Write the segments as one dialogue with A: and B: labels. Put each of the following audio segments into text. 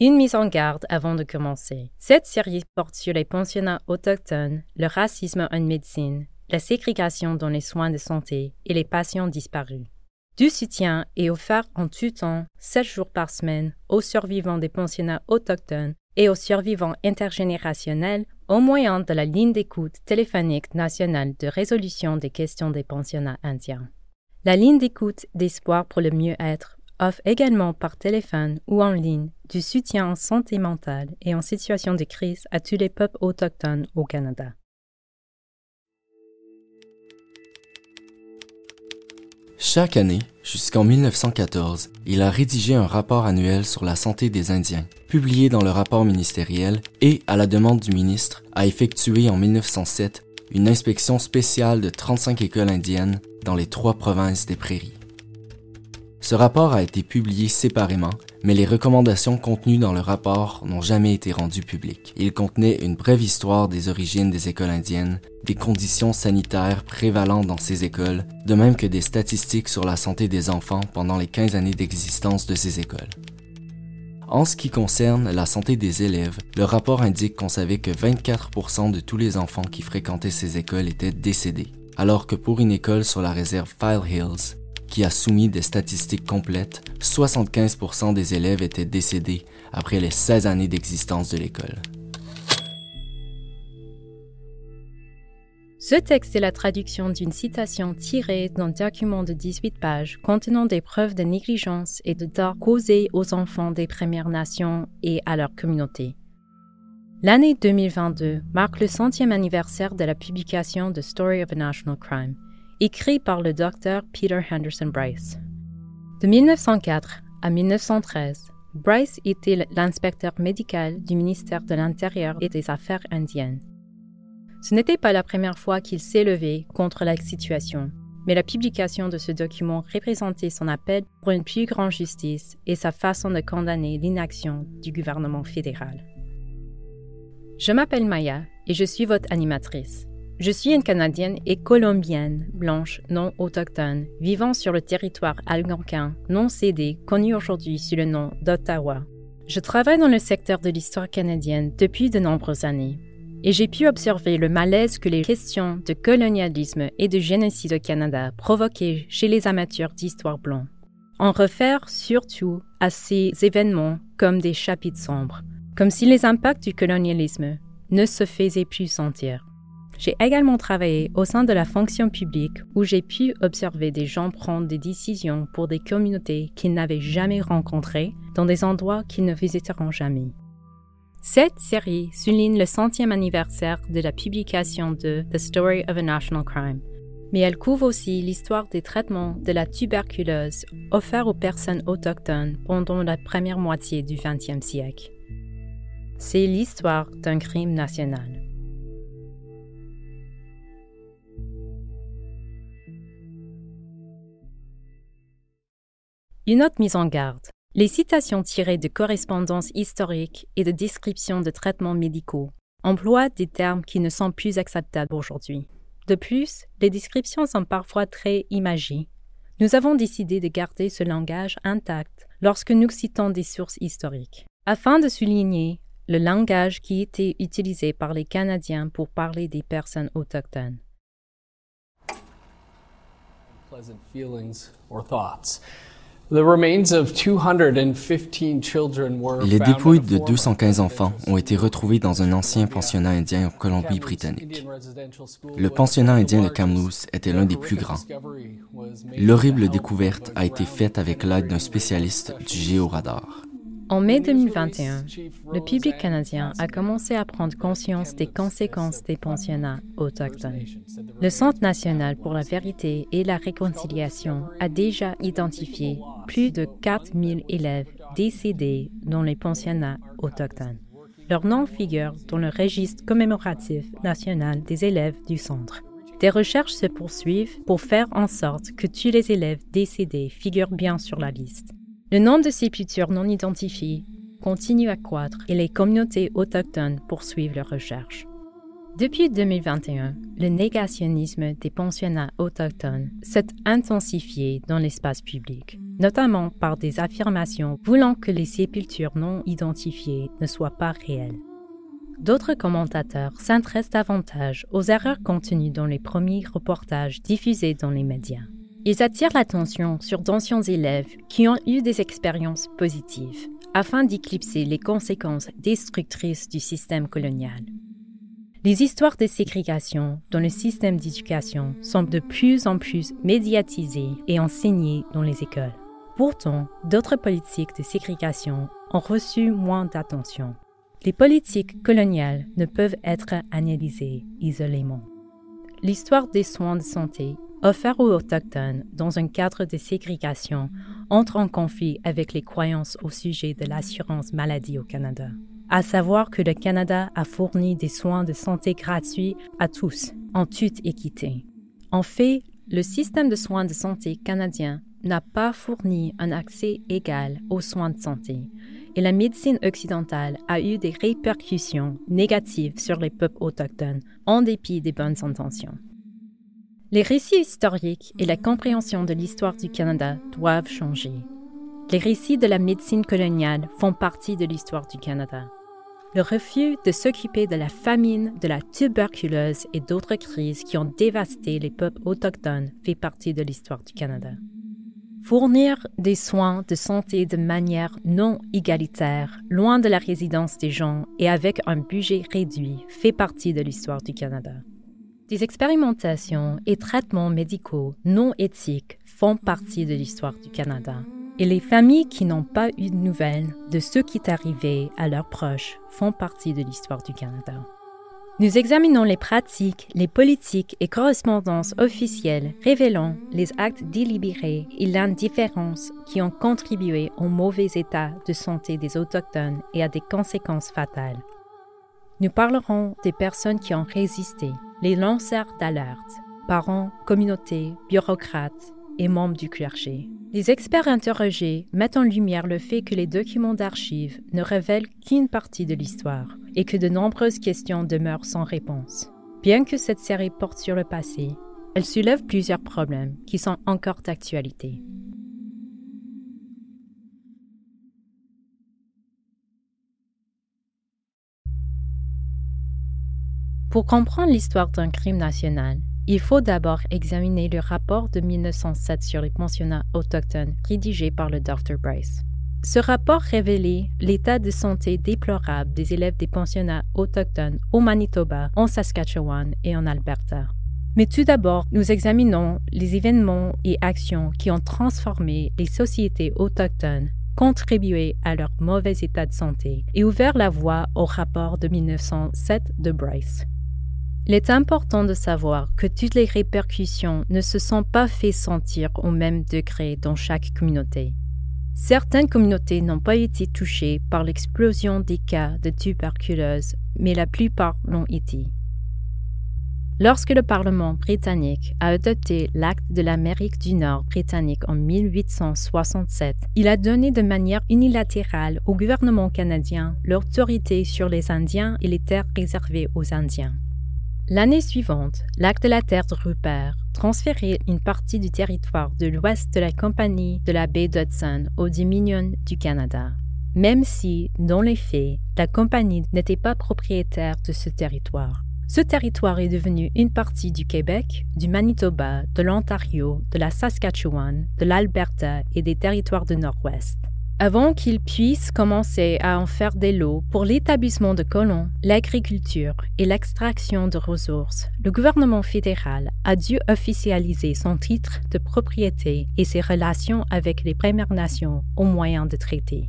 A: Une mise en garde avant de commencer. Cette série porte sur les pensionnats autochtones, le racisme en médecine, la ségrégation dans les soins de santé et les patients disparus. Du soutien est offert en tout temps, 7 jours par semaine, aux survivants des pensionnats autochtones et aux survivants intergénérationnels au moyen de la ligne d'écoute téléphonique nationale de résolution des questions des pensionnats indiens. La ligne d'écoute d'espoir pour le mieux-être offre également par téléphone ou en ligne du soutien en santé mentale et en situation de crise à tous les peuples autochtones au Canada.
B: Chaque année, jusqu'en 1914, il a rédigé un rapport annuel sur la santé des Indiens, publié dans le rapport ministériel et, à la demande du ministre, a effectué en 1907 une inspection spéciale de 35 écoles indiennes dans les trois provinces des prairies. Ce rapport a été publié séparément, mais les recommandations contenues dans le rapport n'ont jamais été rendues publiques. Il contenait une brève histoire des origines des écoles indiennes, des conditions sanitaires prévalentes dans ces écoles, de même que des statistiques sur la santé des enfants pendant les 15 années d'existence de ces écoles. En ce qui concerne la santé des élèves, le rapport indique qu'on savait que 24% de tous les enfants qui fréquentaient ces écoles étaient décédés, alors que pour une école sur la réserve File Hills, qui a soumis des statistiques complètes, 75% des élèves étaient décédés après les 16 années d'existence de l'école.
A: Ce texte est la traduction d'une citation tirée d'un document de 18 pages contenant des preuves de négligence et de tort causés aux enfants des Premières Nations et à leur communauté. L'année 2022 marque le centième anniversaire de la publication de Story of a National Crime, écrit par le docteur Peter Henderson Bryce. De 1904 à 1913, Bryce était l'inspecteur médical du ministère de l'Intérieur et des Affaires indiennes. Ce n'était pas la première fois qu'il levé contre la situation, mais la publication de ce document représentait son appel pour une plus grande justice et sa façon de condamner l'inaction du gouvernement fédéral. Je m'appelle Maya et je suis votre animatrice. Je suis une Canadienne et colombienne, blanche, non autochtone, vivant sur le territoire algonquin, non cédé, connu aujourd'hui sous le nom d'Ottawa. Je travaille dans le secteur de l'histoire canadienne depuis de nombreuses années, et j'ai pu observer le malaise que les questions de colonialisme et de génocide au Canada provoquaient chez les amateurs d'histoire blanc. On réfère surtout à ces événements comme des chapitres sombres, comme si les impacts du colonialisme ne se faisaient plus sentir. J'ai également travaillé au sein de la fonction publique où j'ai pu observer des gens prendre des décisions pour des communautés qu'ils n'avaient jamais rencontrées dans des endroits qu'ils ne visiteront jamais. Cette série souligne le centième anniversaire de la publication de The Story of a National Crime, mais elle couvre aussi l'histoire des traitements de la tuberculose offerts aux personnes autochtones pendant la première moitié du XXe siècle. C'est l'histoire d'un crime national. Une autre mise en garde. Les citations tirées de correspondances historiques et de descriptions de traitements médicaux emploient des termes qui ne sont plus acceptables aujourd'hui. De plus, les descriptions sont parfois très imagées. Nous avons décidé de garder ce langage intact lorsque nous citons des sources historiques, afin de souligner le langage qui était utilisé par les Canadiens pour parler des personnes autochtones.
B: Les dépouilles de 215 enfants ont été retrouvées dans un ancien pensionnat indien en Colombie-Britannique. Le pensionnat indien de Kamloops était l'un des plus grands. L'horrible découverte a été faite avec l'aide d'un spécialiste du géoradar.
A: En mai 2021, le public canadien a commencé à prendre conscience des conséquences des pensionnats autochtones. Le Centre national pour la vérité et la réconciliation a déjà identifié plus de 4000 élèves décédés dans les pensionnats autochtones. Leur nom figure dans le registre commémoratif national des élèves du centre. Des recherches se poursuivent pour faire en sorte que tous les élèves décédés figurent bien sur la liste. Le nombre de sépultures non identifiées continue à croître et les communautés autochtones poursuivent leurs recherches. Depuis 2021, le négationnisme des pensionnats autochtones s'est intensifié dans l'espace public, notamment par des affirmations voulant que les sépultures non identifiées ne soient pas réelles. D'autres commentateurs s'intéressent davantage aux erreurs contenues dans les premiers reportages diffusés dans les médias. Ils attirent l'attention sur d'anciens élèves qui ont eu des expériences positives afin d'éclipser les conséquences destructrices du système colonial. Les histoires de ségrégation dans le système d'éducation sont de plus en plus médiatisées et enseignées dans les écoles. Pourtant, d'autres politiques de ségrégation ont reçu moins d'attention. Les politiques coloniales ne peuvent être analysées isolément. L'histoire des soins de santé offert aux Autochtones dans un cadre de ségrégation entre en conflit avec les croyances au sujet de l'assurance maladie au Canada. À savoir que le Canada a fourni des soins de santé gratuits à tous, en toute équité. En fait, le système de soins de santé canadien n'a pas fourni un accès égal aux soins de santé, et la médecine occidentale a eu des répercussions négatives sur les peuples autochtones en dépit des bonnes intentions. Les récits historiques et la compréhension de l'histoire du Canada doivent changer. Les récits de la médecine coloniale font partie de l'histoire du Canada. Le refus de s'occuper de la famine, de la tuberculose et d'autres crises qui ont dévasté les peuples autochtones fait partie de l'histoire du Canada. Fournir des soins de santé de manière non égalitaire, loin de la résidence des gens et avec un budget réduit, fait partie de l'histoire du Canada. Des expérimentations et traitements médicaux non éthiques font partie de l'histoire du Canada. Et les familles qui n'ont pas eu de nouvelles de ce qui est arrivé à leurs proches font partie de l'histoire du Canada. Nous examinons les pratiques, les politiques et correspondances officielles révélant les actes délibérés et l'indifférence qui ont contribué au mauvais état de santé des Autochtones et à des conséquences fatales. Nous parlerons des personnes qui ont résisté, les lanceurs d'alerte, parents, communautés, bureaucrates et membres du clergé. Les experts interrogés mettent en lumière le fait que les documents d'archives ne révèlent qu'une partie de l'histoire et que de nombreuses questions demeurent sans réponse. Bien que cette série porte sur le passé, elle soulève plusieurs problèmes qui sont encore d'actualité. Pour comprendre l'histoire d'un crime national, il faut d'abord examiner le rapport de 1907 sur les pensionnats autochtones rédigé par le Dr. Bryce. Ce rapport révélait l'état de santé déplorable des élèves des pensionnats autochtones au Manitoba, en Saskatchewan et en Alberta. Mais tout d'abord, nous examinons les événements et actions qui ont transformé les sociétés autochtones, contribué à leur mauvais état de santé et ouvert la voie au rapport de 1907 de Bryce. Il est important de savoir que toutes les répercussions ne se sont pas fait sentir au même degré dans chaque communauté. Certaines communautés n'ont pas été touchées par l'explosion des cas de tuberculose, mais la plupart l'ont été. Lorsque le Parlement britannique a adopté l'acte de l'Amérique du Nord britannique en 1867, il a donné de manière unilatérale au gouvernement canadien l'autorité sur les Indiens et les terres réservées aux Indiens. L'année suivante, l'acte de la terre de Rupert transférait une partie du territoire de l'ouest de la compagnie de la baie d'Hudson au Dominion du Canada, même si, dans les faits, la compagnie n'était pas propriétaire de ce territoire. Ce territoire est devenu une partie du Québec, du Manitoba, de l'Ontario, de la Saskatchewan, de l'Alberta et des territoires du Nord-Ouest. Avant qu'ils puissent commencer à en faire des lots pour l'établissement de colons, l'agriculture et l'extraction de ressources, le gouvernement fédéral a dû officialiser son titre de propriété et ses relations avec les Premières Nations au moyen de traités.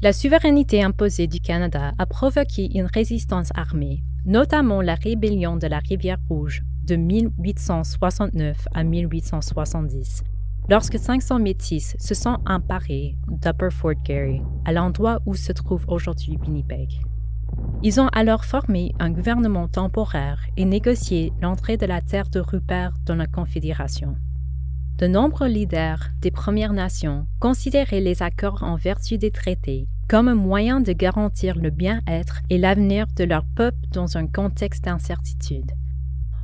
A: La souveraineté imposée du Canada a provoqué une résistance armée, notamment la rébellion de la Rivière Rouge de 1869 à 1870, lorsque 500 métis se sont emparés d'Upper Fort Garry, à l'endroit où se trouve aujourd'hui Winnipeg. Ils ont alors formé un gouvernement temporaire et négocié l'entrée de la terre de Rupert dans la Confédération. De nombreux leaders des Premières Nations considéraient les accords en vertu des traités comme un moyen de garantir le bien-être et l'avenir de leur peuple dans un contexte d'incertitude.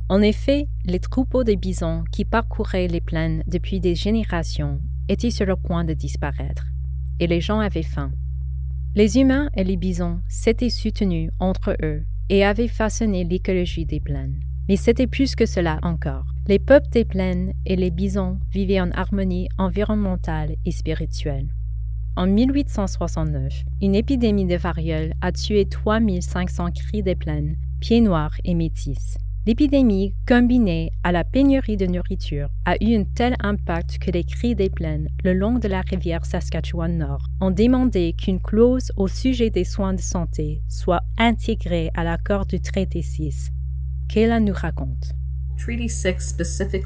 A: En effet, les troupeaux de bisons qui parcouraient les plaines depuis des générations étaient sur le point de disparaître, et les gens avaient faim. Les humains et les bisons s'étaient soutenus entre eux et avaient façonné l'écologie des plaines. Mais c'était plus que cela encore. Les peuples des plaines et les bisons vivaient en harmonie environnementale et spirituelle. En 1869, une épidémie de variole a tué 3500 cris des plaines, pieds noirs et métis. L'épidémie, combinée à la pénurie de nourriture, a eu un tel impact que les cris des plaines le long de la rivière Saskatchewan-Nord ont demandé qu'une clause au sujet des soins de santé soit intégrée à l'accord du traité 6, Kayla nous raconte.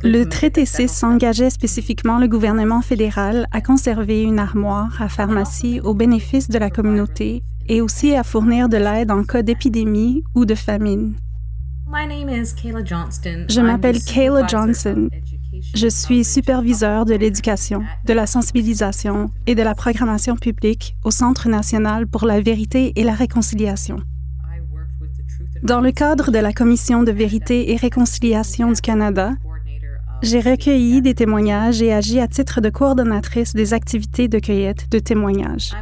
C: Le traité 6 engageait spécifiquement le gouvernement fédéral à conserver une armoire à pharmacie au bénéfice de la communauté et aussi à fournir de l'aide en cas d'épidémie ou de famine. Je m'appelle Kayla Johnson. Je suis superviseur de l'éducation, de la sensibilisation et de la programmation publique au Centre national pour la vérité et la réconciliation. Dans le cadre de la Commission de vérité et réconciliation du Canada, j'ai recueilli des témoignages et agi à titre de coordonnatrice des activités de cueillette de témoignages.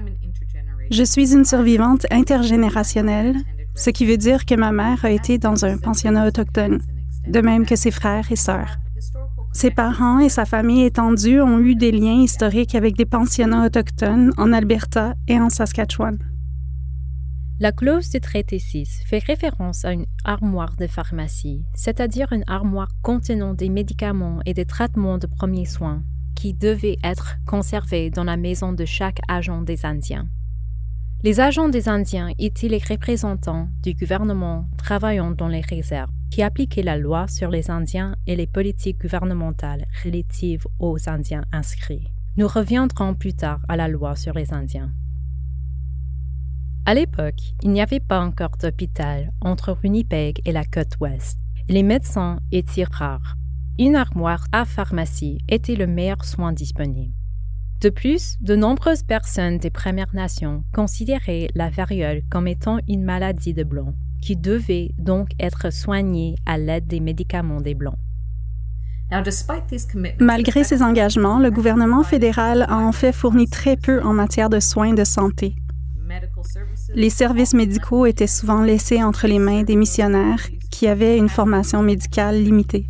C: Je suis une survivante intergénérationnelle, ce qui veut dire que ma mère a été dans un pensionnat autochtone, de même que ses frères et sœurs. Ses parents et sa famille étendue ont eu des liens historiques avec des pensionnats autochtones en Alberta et en Saskatchewan.
A: La clause du traité 6 fait référence à une armoire de pharmacie, c'est-à-dire une armoire contenant des médicaments et des traitements de premiers soins qui devaient être conservés dans la maison de chaque agent des Indiens. Les agents des Indiens étaient les représentants du gouvernement travaillant dans les réserves, qui appliquaient la loi sur les Indiens et les politiques gouvernementales relatives aux Indiens inscrits. Nous reviendrons plus tard à la loi sur les Indiens. À l'époque, il n'y avait pas encore d'hôpital entre Winnipeg et la côte ouest. les médecins étaient rares. Une armoire à pharmacie était le meilleur soin disponible. De plus, de nombreuses personnes des Premières Nations considéraient la variole comme étant une maladie de blancs, qui devait donc être soignée à l'aide des médicaments des blancs.
C: Malgré ces engagements, le gouvernement fédéral a en fait fourni très peu en matière de soins de santé. Les services médicaux étaient souvent laissés entre les mains des missionnaires qui avaient une formation médicale limitée.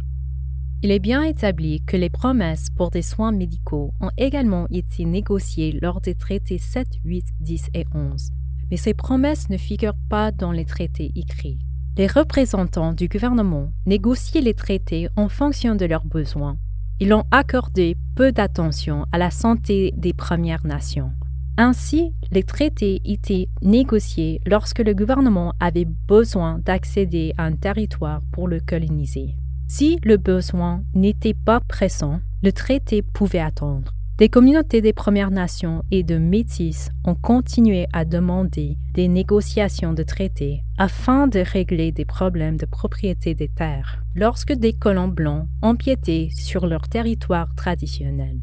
A: Il est bien établi que les promesses pour des soins médicaux ont également été négociées lors des traités 7, 8, 10 et 11, mais ces promesses ne figurent pas dans les traités écrits. Les représentants du gouvernement négociaient les traités en fonction de leurs besoins. Ils ont accordé peu d'attention à la santé des Premières Nations. Ainsi, les traités étaient négociés lorsque le gouvernement avait besoin d'accéder à un territoire pour le coloniser. Si le besoin n'était pas pressant, le traité pouvait attendre. Des communautés des Premières Nations et de Métis ont continué à demander des négociations de traités afin de régler des problèmes de propriété des terres lorsque des colons blancs empiétaient sur leur territoire traditionnel.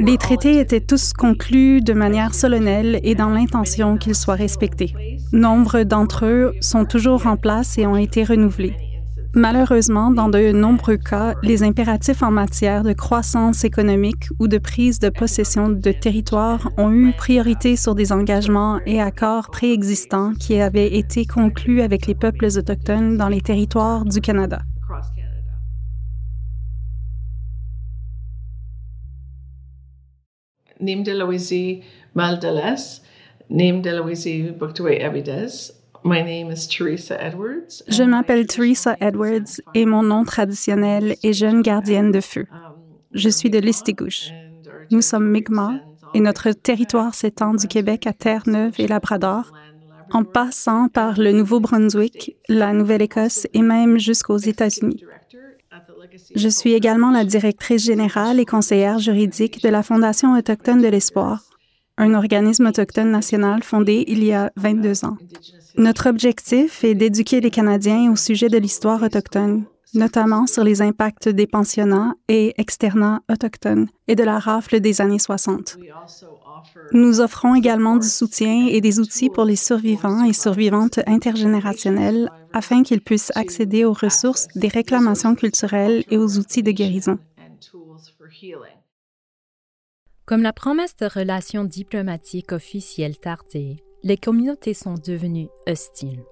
C: Les traités étaient tous conclus de manière solennelle et dans l'intention qu'ils soient respectés. Nombre d'entre eux sont toujours en place et ont été renouvelés. Malheureusement, dans de nombreux cas, les impératifs en matière de croissance économique ou de prise de possession de territoire ont eu priorité sur des engagements et accords préexistants qui avaient été conclus avec les peuples autochtones dans les territoires du Canada.
D: My name is Teresa Edwards.
C: Je m'appelle Teresa Edwards et mon nom traditionnel est jeune gardienne de feu. Je suis de l'Istigouche. Nous sommes Mi'kmaq et notre territoire s'étend du Québec à Terre-Neuve et Labrador, en passant par le Nouveau-Brunswick, la Nouvelle-Écosse et même jusqu'aux États-Unis. Je suis également la directrice générale et conseillère juridique de la Fondation autochtone de l'Espoir, un organisme autochtone national fondé il y a 22 ans. Notre objectif est d'éduquer les Canadiens au sujet de l'histoire autochtone, notamment sur les impacts des pensionnats et externats autochtones et de la rafle des années 60. Nous offrons également du soutien et des outils pour les survivants et survivantes intergénérationnels afin qu'ils puissent accéder aux ressources des réclamations culturelles et aux outils de guérison.
A: Comme la promesse de relations diplomatiques officielles tardait, les communautés sont devenues hostiles.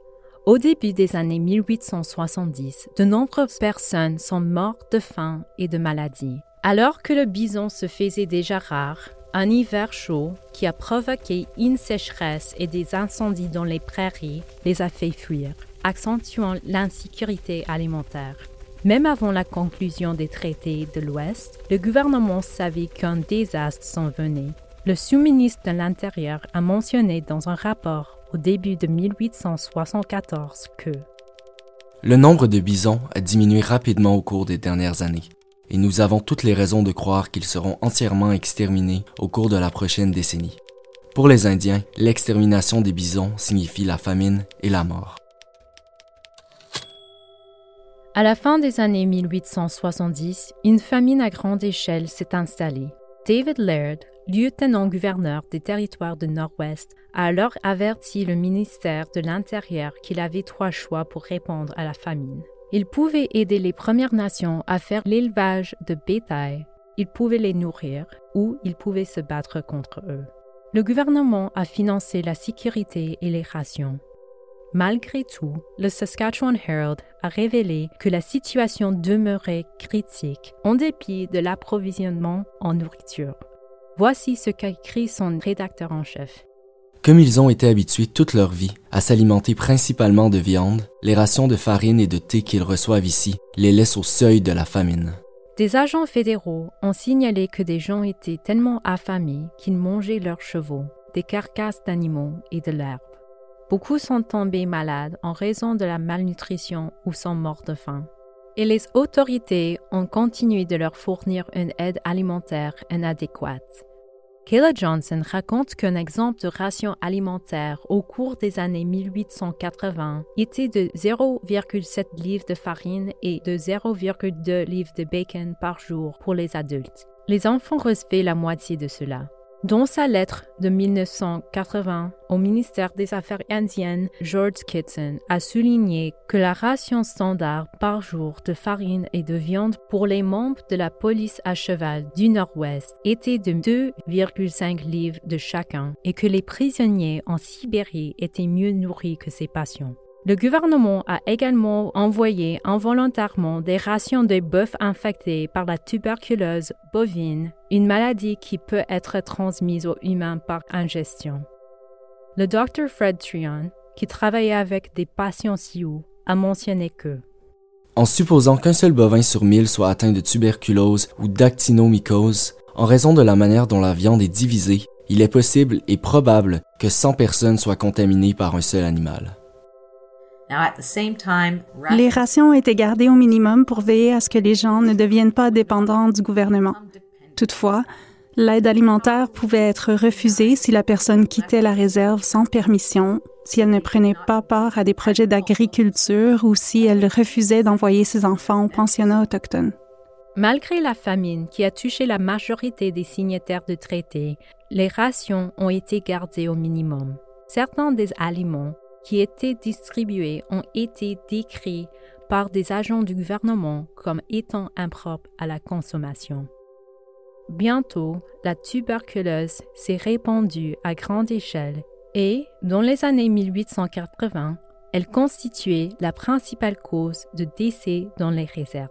A: Au début des années 1870, de nombreuses personnes sont mortes de faim et de maladie. Alors que le bison se faisait déjà rare, un hiver chaud qui a provoqué une sécheresse et des incendies dans les prairies les a fait fuir, accentuant l'insécurité alimentaire. Même avant la conclusion des traités de l'Ouest, le gouvernement savait qu'un désastre s'en venait. Le sous-ministre de l'Intérieur a mentionné dans un rapport au début de 1874 que
B: le nombre de bisons a diminué rapidement au cours des dernières années, et nous avons toutes les raisons de croire qu'ils seront entièrement exterminés au cours de la prochaine décennie. Pour les Indiens, l'extermination des bisons signifie la famine et la mort.
A: À la fin des années 1870, une famine à grande échelle s'est installée. David Laird, lieutenant-gouverneur des territoires du Nord-Ouest, a alors averti le ministère de l'Intérieur qu'il avait trois choix pour répondre à la famine. Il pouvait aider les Premières Nations à faire l'élevage de bétail, il pouvait les nourrir ou il pouvait se battre contre eux. Le gouvernement a financé la sécurité et les rations. Malgré tout, le Saskatchewan Herald a révélé que la situation demeurait critique en dépit de l'approvisionnement en nourriture. Voici ce qu'a écrit son rédacteur en chef.
B: Comme ils ont été habitués toute leur vie à s'alimenter principalement de viande, les rations de farine et de thé qu'ils reçoivent ici les laissent au seuil de la famine.
A: Des agents fédéraux ont signalé que des gens étaient tellement affamés qu'ils mangeaient leurs chevaux, des carcasses d'animaux et de l'herbe. Beaucoup sont tombés malades en raison de la malnutrition ou sont morts de faim et les autorités ont continué de leur fournir une aide alimentaire inadéquate. Kayla Johnson raconte qu'un exemple de ration alimentaire au cours des années 1880 était de 0,7 livres de farine et de 0,2 livres de bacon par jour pour les adultes. Les enfants recevaient la moitié de cela. Dans sa lettre de 1980 au ministère des Affaires indiennes, George Kitson a souligné que la ration standard par jour de farine et de viande pour les membres de la police à cheval du Nord-Ouest était de 2,5 livres de chacun et que les prisonniers en Sibérie étaient mieux nourris que ses patients. Le gouvernement a également envoyé involontairement des rations de bœuf infectés par la tuberculose bovine, une maladie qui peut être transmise aux humains par ingestion. Le docteur Fred Trion, qui travaillait avec des patients Sioux, a mentionné que
B: en supposant qu'un seul bovin sur mille soit atteint de tuberculose ou d'actinomycose, en raison de la manière dont la viande est divisée, il est possible et probable que 100 personnes soient contaminées par un seul animal.
C: Les rations ont été gardées au minimum pour veiller à ce que les gens ne deviennent pas dépendants du gouvernement. Toutefois, l'aide alimentaire pouvait être refusée si la personne quittait la réserve sans permission, si elle ne prenait pas part à des projets d'agriculture ou si elle refusait d'envoyer ses enfants au pensionnat autochtone.
A: Malgré la famine qui a touché la majorité des signataires de traités, les rations ont été gardées au minimum. Certains des aliments qui étaient distribués ont été décrits par des agents du gouvernement comme étant impropres à la consommation. Bientôt, la tuberculose s'est répandue à grande échelle et, dans les années 1880, elle constituait la principale cause de décès dans les réserves.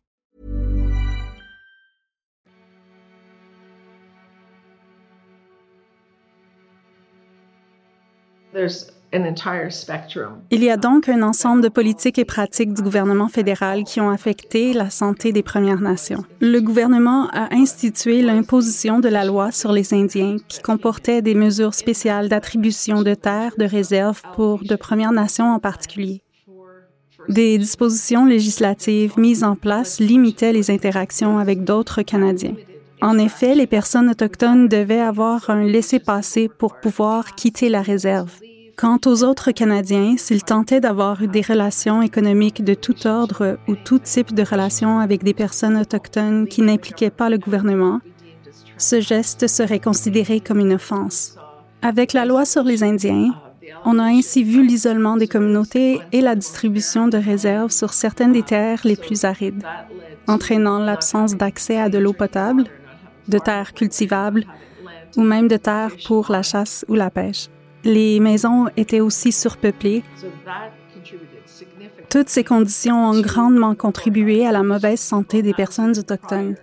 C: Il y a donc un ensemble de politiques et pratiques du gouvernement fédéral qui ont affecté la santé des Premières Nations. Le gouvernement a institué l'imposition de la loi sur les Indiens qui comportait des mesures spéciales d'attribution de terres de réserve pour de Premières Nations en particulier. Des dispositions législatives mises en place limitaient les interactions avec d'autres Canadiens. En effet, les personnes autochtones devaient avoir un laissez-passer pour pouvoir quitter la réserve. Quant aux autres Canadiens, s'ils tentaient d'avoir des relations économiques de tout ordre ou tout type de relations avec des personnes autochtones qui n'impliquaient pas le gouvernement, ce geste serait considéré comme une offense. Avec la loi sur les Indiens, on a ainsi vu l'isolement des communautés et la distribution de réserves sur certaines des terres les plus arides, entraînant l'absence d'accès à de l'eau potable, de terres cultivables ou même de terres pour la chasse ou la pêche. Les maisons étaient aussi surpeuplées. Toutes ces conditions ont grandement contribué à la mauvaise santé des personnes autochtones.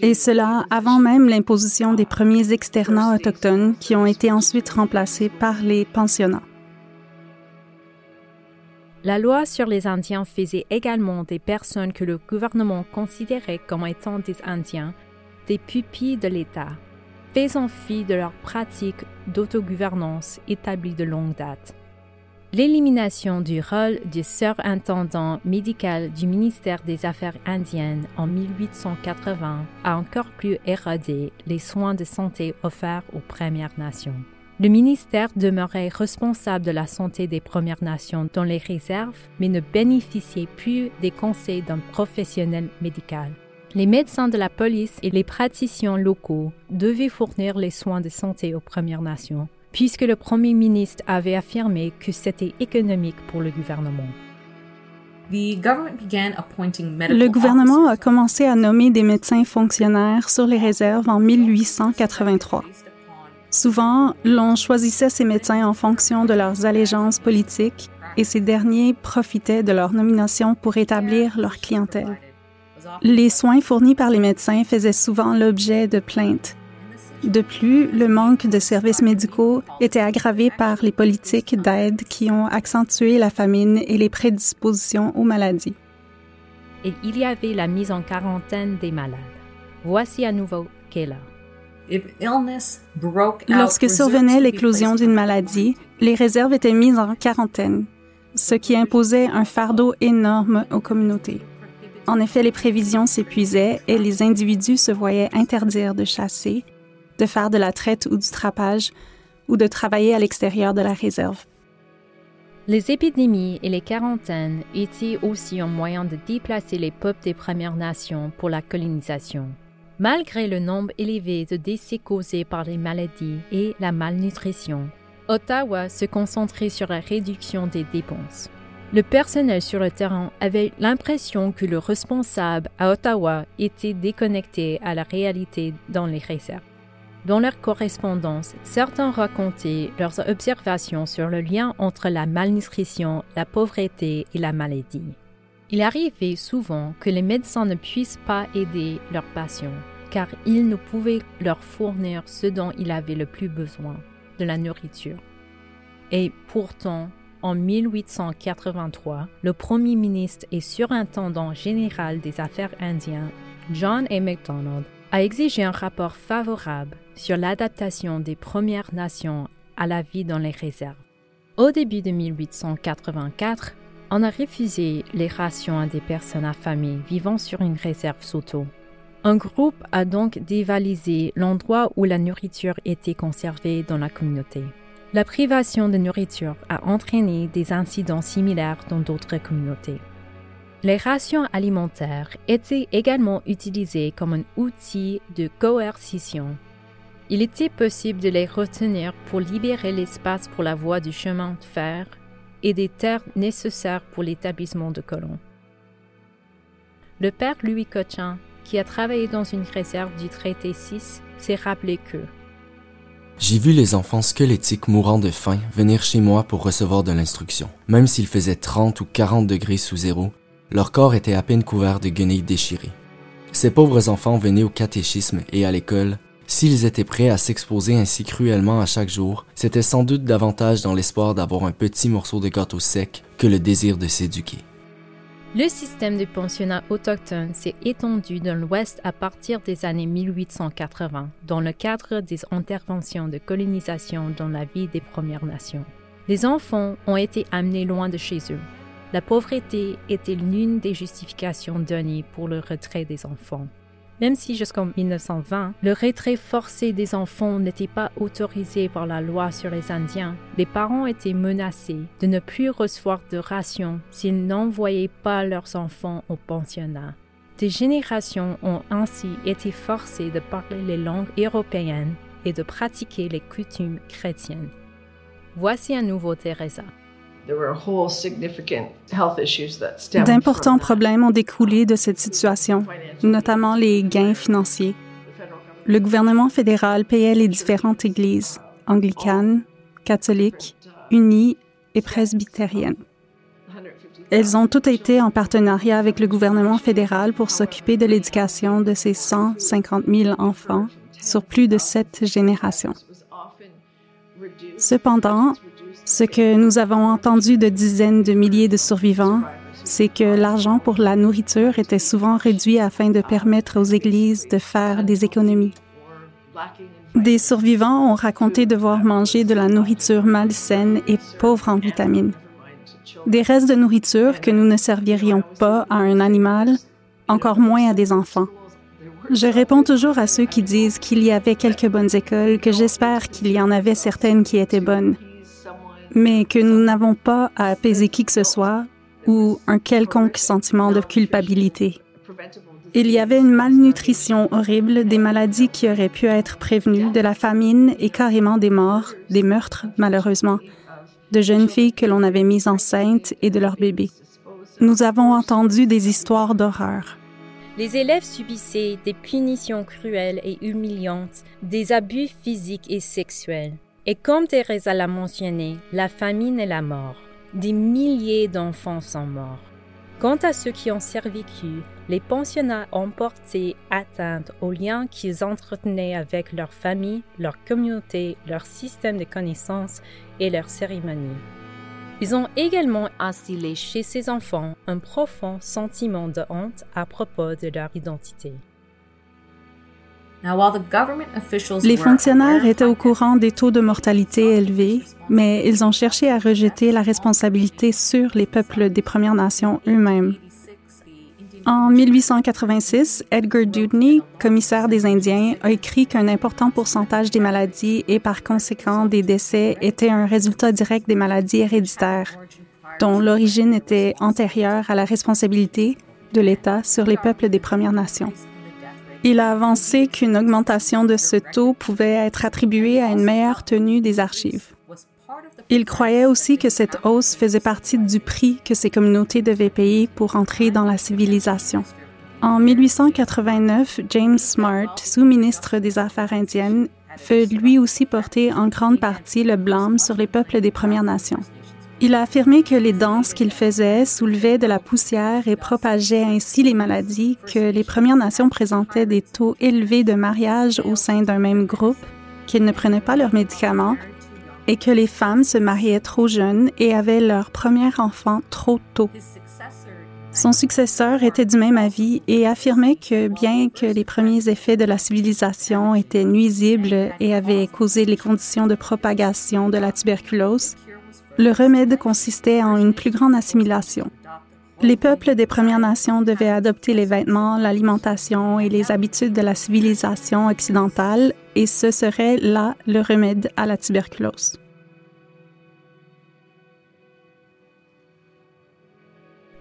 C: Et cela avant même l'imposition des premiers externats autochtones qui ont été ensuite remplacés par les pensionnats.
A: La loi sur les Indiens faisait également des personnes que le gouvernement considérait comme étant des Indiens des pupilles de l'État, faisant fi de leurs pratiques d'autogouvernance établies de longue date. L'élimination du rôle du surintendant médical du ministère des Affaires indiennes en 1880 a encore plus érodé les soins de santé offerts aux Premières Nations. Le ministère demeurait responsable de la santé des Premières Nations dans les réserves, mais ne bénéficiait plus des conseils d'un professionnel médical. Les médecins de la police et les praticiens locaux devaient fournir les soins de santé aux Premières Nations, puisque le Premier ministre avait affirmé que c'était économique pour le gouvernement.
C: Le gouvernement a commencé à nommer des médecins fonctionnaires sur les réserves en 1883. Souvent, l'on choisissait ces médecins en fonction de leurs allégeances politiques et ces derniers profitaient de leur nomination pour établir leur clientèle. Les soins fournis par les médecins faisaient souvent l'objet de plaintes. De plus, le manque de services médicaux était aggravé par les politiques d'aide qui ont accentué la famine et les prédispositions aux maladies.
A: Et il y avait la mise en quarantaine des malades. Voici à nouveau Kayla.
C: Lorsque survenait l'éclosion d'une maladie, les réserves étaient mises en quarantaine, ce qui imposait un fardeau énorme aux communautés. En effet, les prévisions s'épuisaient et les individus se voyaient interdire de chasser, de faire de la traite ou du trapage, ou de travailler à l'extérieur de la réserve.
A: Les épidémies et les quarantaines étaient aussi un moyen de déplacer les peuples des Premières Nations pour la colonisation. Malgré le nombre élevé de décès causés par les maladies et la malnutrition, Ottawa se concentrait sur la réduction des dépenses. Le personnel sur le terrain avait l'impression que le responsable à Ottawa était déconnecté à la réalité dans les réserves. Dans leur correspondance, certains racontaient leurs observations sur le lien entre la malnutrition, la pauvreté et la maladie. Il arrivait souvent que les médecins ne puissent pas aider leurs patients, car ils ne pouvaient leur fournir ce dont ils avaient le plus besoin, de la nourriture. Et pourtant, en 1883, le premier ministre et surintendant général des affaires indiennes, John A. MacDonald, a exigé un rapport favorable sur l'adaptation des Premières Nations à la vie dans les réserves. Au début de 1884, on a refusé les rations à des personnes affamées vivant sur une réserve Soto. Un groupe a donc dévalisé l'endroit où la nourriture était conservée dans la communauté. La privation de nourriture a entraîné des incidents similaires dans d'autres communautés. Les rations alimentaires étaient également utilisées comme un outil de coercition. Il était possible de les retenir pour libérer l'espace pour la voie du chemin de fer et des terres nécessaires pour l'établissement de colons. Le père Louis Cochin, qui a travaillé dans une réserve du traité 6, s'est rappelé que
B: j'ai vu les enfants squelettiques mourant de faim venir chez moi pour recevoir de l'instruction. Même s'il faisait 30 ou 40 degrés sous zéro, leur corps était à peine couvert de guenilles déchirées. Ces pauvres enfants venaient au catéchisme et à l'école. S'ils étaient prêts à s'exposer ainsi cruellement à chaque jour, c'était sans doute davantage dans l'espoir d'avoir un petit morceau de gâteau sec que le désir de s'éduquer.
A: Le système de pensionnat autochtone s'est étendu dans l'Ouest à partir des années 1880 dans le cadre des interventions de colonisation dans la vie des Premières Nations. Les enfants ont été amenés loin de chez eux. La pauvreté était l'une des justifications données pour le retrait des enfants. Même si jusqu'en 1920, le retrait forcé des enfants n'était pas autorisé par la loi sur les Indiens, les parents étaient menacés de ne plus recevoir de rations s'ils n'envoyaient pas leurs enfants au pensionnat. Des générations ont ainsi été forcées de parler les langues européennes et de pratiquer les coutumes chrétiennes. Voici à nouveau Teresa.
C: D'importants problèmes ont découlé de cette situation, notamment les gains financiers. Le gouvernement fédéral payait les différentes églises, anglicanes, catholiques, unies et presbytériennes. Elles ont toutes été en partenariat avec le gouvernement fédéral pour s'occuper de l'éducation de ces 150 000 enfants sur plus de sept générations. Cependant, ce que nous avons entendu de dizaines de milliers de survivants, c'est que l'argent pour la nourriture était souvent réduit afin de permettre aux églises de faire des économies. Des survivants ont raconté devoir manger de la nourriture malsaine et pauvre en vitamines. Des restes de nourriture que nous ne servirions pas à un animal, encore moins à des enfants. Je réponds toujours à ceux qui disent qu'il y avait quelques bonnes écoles, que j'espère qu'il y en avait certaines qui étaient bonnes mais que nous n'avons pas à apaiser qui que ce soit ou un quelconque sentiment de culpabilité. Il y avait une malnutrition horrible, des maladies qui auraient pu être prévenues, de la famine et carrément des morts, des meurtres, malheureusement, de jeunes filles que l'on avait mises enceintes et de leurs bébés. Nous avons entendu des histoires d'horreur.
A: Les élèves subissaient des punitions cruelles et humiliantes, des abus physiques et sexuels. Et comme Teresa l'a mentionné, la famine et la mort. Des milliers d'enfants sont morts. Quant à ceux qui ont survécu, les pensionnats ont porté atteinte aux liens qu'ils entretenaient avec leur famille, leur communauté, leur système de connaissances et leurs cérémonies. Ils ont également instillé chez ces enfants un profond sentiment de honte à propos de leur identité.
C: Les fonctionnaires étaient au courant des taux de mortalité élevés, mais ils ont cherché à rejeter la responsabilité sur les peuples des Premières Nations eux-mêmes. En 1886, Edgar Dewdney, commissaire des Indiens, a écrit qu'un important pourcentage des maladies et par conséquent des décès était un résultat direct des maladies héréditaires, dont l'origine était antérieure à la responsabilité de l'État sur les peuples des Premières Nations. Il a avancé qu'une augmentation de ce taux pouvait être attribuée à une meilleure tenue des archives. Il croyait aussi que cette hausse faisait partie du prix que ces communautés devaient payer pour entrer dans la civilisation. En 1889, James Smart, sous-ministre des Affaires indiennes, fait lui aussi porter en grande partie le blâme sur les peuples des Premières Nations. Il a affirmé que les danses qu'il faisait soulevaient de la poussière et propageaient ainsi les maladies, que les Premières Nations présentaient des taux élevés de mariage au sein d'un même groupe, qu'ils ne prenaient pas leurs médicaments et que les femmes se mariaient trop jeunes et avaient leur premier enfant trop tôt. Son successeur était du même avis et affirmait que bien que les premiers effets de la civilisation étaient nuisibles et avaient causé les conditions de propagation de la tuberculose, le remède consistait en une plus grande assimilation. Les peuples des Premières Nations devaient adopter les vêtements, l'alimentation et les habitudes de la civilisation occidentale, et ce serait là le remède à la tuberculose.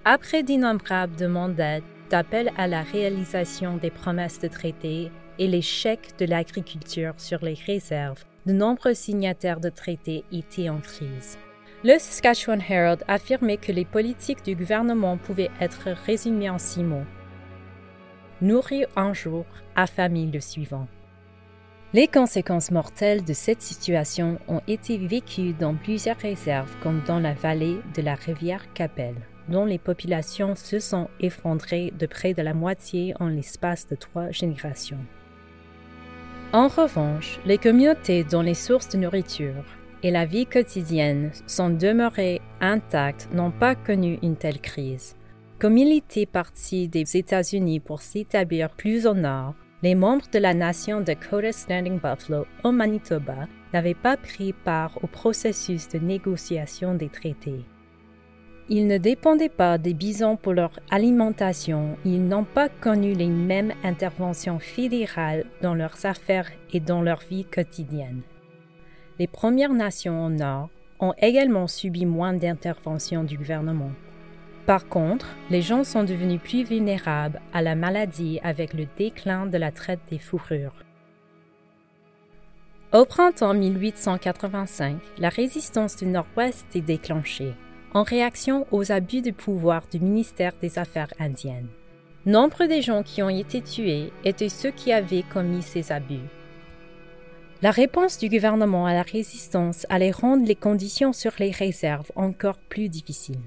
A: Après d'innombrables demandes d'aide, d'appel à la réalisation des promesses de traité et chèques de l'agriculture sur les réserves, de nombreux signataires de traités étaient en crise. Le Saskatchewan Herald affirmait que les politiques du gouvernement pouvaient être résumées en six mots. Nourrir un jour, affamer le suivant. Les conséquences mortelles de cette situation ont été vécues dans plusieurs réserves comme dans la vallée de la rivière Capelle, dont les populations se sont effondrées de près de la moitié en l'espace de trois générations. En revanche, les communautés dont les sources de nourriture et la vie quotidienne sont demeurées intactes n'ont pas connu une telle crise. Comme il était parti des États-Unis pour s'établir plus au nord, les membres de la nation Dakota Standing Buffalo au Manitoba n'avaient pas pris part au processus de négociation des traités. Ils ne dépendaient pas des bisons pour leur alimentation, ils n'ont pas connu les mêmes interventions fédérales dans leurs affaires et dans leur vie quotidienne. Les Premières Nations au Nord ont également subi moins d'interventions du gouvernement. Par contre, les gens sont devenus plus vulnérables à la maladie avec le déclin de la traite des fourrures. Au printemps 1885, la résistance du Nord-Ouest est déclenchée en réaction aux abus de pouvoir du ministère des Affaires indiennes. Nombre des gens qui ont été tués étaient ceux qui avaient commis ces abus. La réponse du gouvernement à la résistance allait rendre les conditions sur les réserves encore plus difficiles.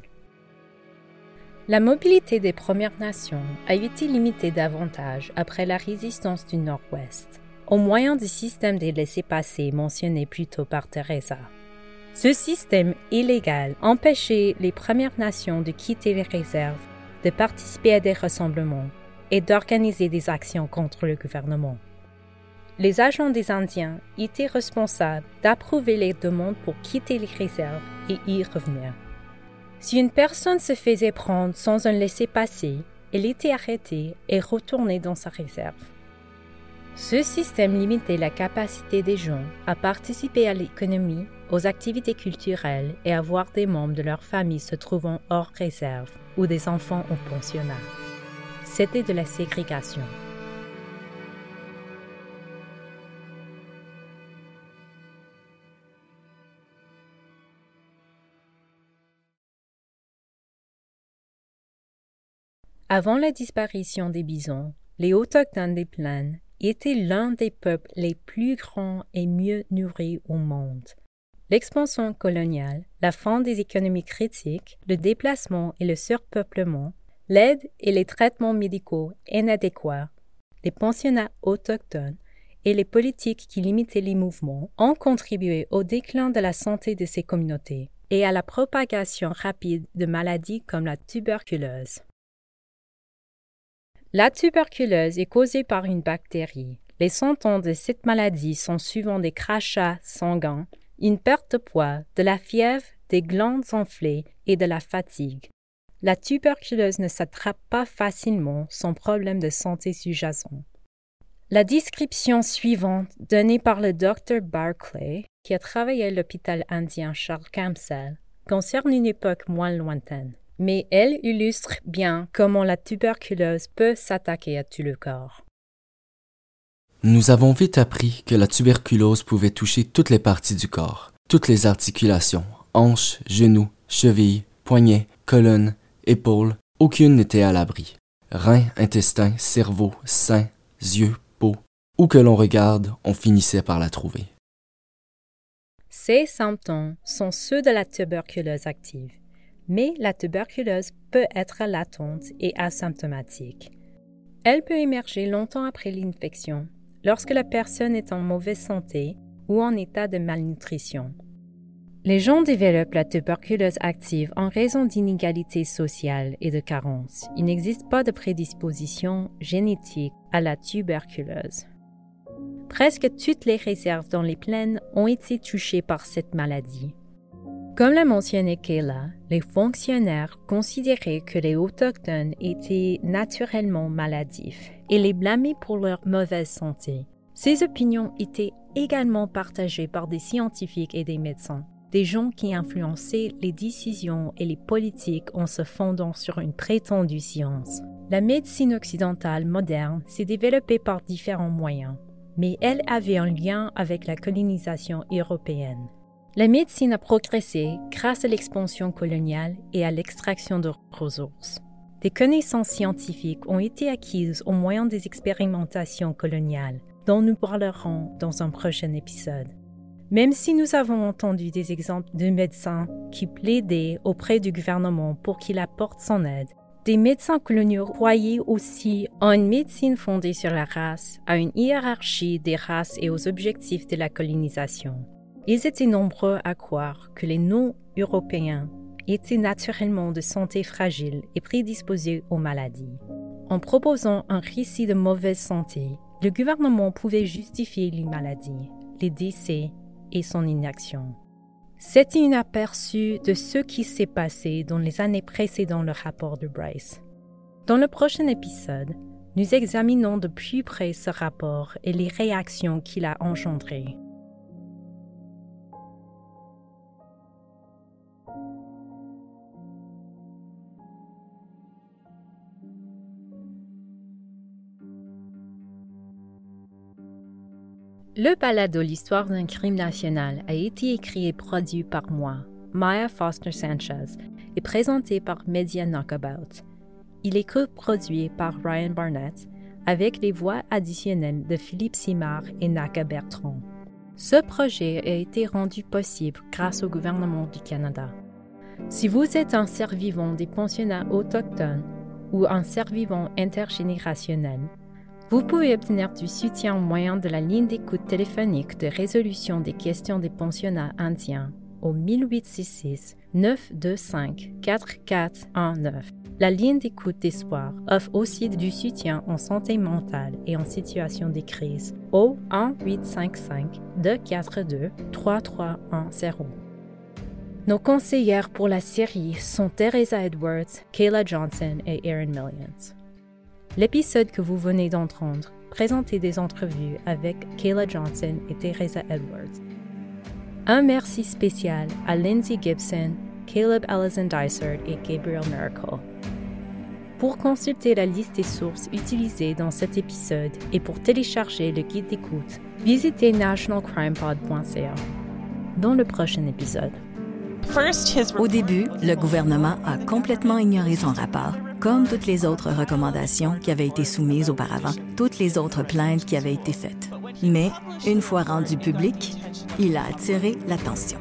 A: La mobilité des Premières Nations a été limitée davantage après la résistance du Nord-Ouest, au moyen du système des laissés-passer mentionné plus tôt par Teresa. Ce système illégal empêchait les Premières Nations de quitter les réserves, de participer à des rassemblements et d'organiser des actions contre le gouvernement. Les agents des Indiens étaient responsables d'approuver les demandes pour quitter les réserves et y revenir. Si une personne se faisait prendre sans un laissez-passer, elle était arrêtée et retournée dans sa réserve. Ce système limitait la capacité des gens à participer à l'économie aux activités culturelles et à voir des membres de leur famille se trouvant hors réserve ou des enfants au pensionnat. C'était de la ségrégation. Avant la disparition des bisons, les Autochtones des plaines étaient l'un des peuples les plus grands et mieux nourris au monde. L'expansion coloniale, la fin des économies critiques, le déplacement et le surpeuplement, l'aide et les traitements médicaux inadéquats, les pensionnats autochtones et les politiques qui limitaient les mouvements ont contribué au déclin de la santé de ces communautés et à la propagation rapide de maladies comme la tuberculose. La tuberculose est causée par une bactérie. Les symptômes de cette maladie sont souvent des crachats sanguins, une perte de poids, de la fièvre, des glandes enflées et de la fatigue. La tuberculose ne s'attrape pas facilement sans problème de santé sous-jacent. La description suivante, donnée par le docteur Barclay, qui a travaillé à l'hôpital indien Charles Campbell, concerne une époque moins lointaine, mais elle illustre bien comment la tuberculose peut s'attaquer à tout le corps.
B: Nous avons vite appris que la tuberculose pouvait toucher toutes les parties du corps, toutes les articulations, hanches, genoux, chevilles, poignets, colonnes, épaules, aucune n'était à l'abri. Reins, intestins, cerveau, sein, yeux, peau, où que l'on regarde, on finissait par la trouver.
A: Ces symptômes sont ceux de la tuberculose active, mais la tuberculose peut être latente et asymptomatique. Elle peut émerger longtemps après l'infection lorsque la personne est en mauvaise santé ou en état de malnutrition. Les gens développent la tuberculose active en raison d'inégalités sociales et de carences. Il n'existe pas de prédisposition génétique à la tuberculose. Presque toutes les réserves dans les plaines ont été touchées par cette maladie. Comme l'a mentionné Kayla, les fonctionnaires considéraient que les Autochtones étaient naturellement maladifs et les blâmaient pour leur mauvaise santé. Ces opinions étaient également partagées par des scientifiques et des médecins. des gens qui influençaient les décisions et les politiques en se fondant sur une prétendue science. La médecine occidentale moderne s'est développée par différents moyens, mais elle avait un lien avec la colonisation européenne. La médecine a progressé grâce à l'expansion coloniale et à l'extraction de ressources. Des connaissances scientifiques ont été acquises au moyen des expérimentations coloniales, dont nous parlerons dans un prochain épisode. Même si nous avons entendu des exemples de médecins qui plaidaient auprès du gouvernement pour qu'il apporte son aide, des médecins coloniaux croyaient aussi en une médecine fondée sur la race, à une hiérarchie des races et aux objectifs de la colonisation. Ils étaient nombreux à croire que les non-européens étaient naturellement de santé fragile et prédisposés aux maladies. En proposant un récit de mauvaise santé, le gouvernement pouvait justifier les maladies, les décès et son inaction. C'est un aperçu de ce qui s'est passé dans les années précédant le rapport de Bryce. Dans le prochain épisode, nous examinons de plus près ce rapport et les réactions qu'il a engendrées. Le balado L'histoire d'un crime national a été écrit et produit par moi, Maya Foster Sanchez, et présenté par Media Knockabout. Il est coproduit par Ryan Barnett avec les voix additionnelles de Philippe Simard et Naka Bertrand. Ce projet a été rendu possible grâce au gouvernement du Canada. Si vous êtes un survivant des pensionnats autochtones ou un survivant intergénérationnel, vous pouvez obtenir du soutien au moyen de la ligne d'écoute téléphonique de résolution des questions des pensionnats indiens au 1866 925 4419. La ligne d'écoute d'espoir offre aussi du soutien en santé mentale et en situation de crise au 1855 242 3310. Nos conseillères pour la série sont Teresa Edwards, Kayla Johnson et Erin Millions. L'épisode que vous venez d'entendre présentait des entrevues avec Kayla Johnson et Teresa Edwards. Un merci spécial à Lindsay Gibson, Caleb Allison Dysart et Gabriel Miracle. Pour consulter la liste des sources utilisées dans cet épisode et pour télécharger le guide d'écoute, visitez nationalcrimepod.ca. Dans le prochain épisode.
E: Au début, le gouvernement a complètement ignoré son rapport comme toutes les autres recommandations qui avaient été soumises auparavant, toutes les autres plaintes qui avaient été faites. Mais, une fois rendu public, il a attiré l'attention.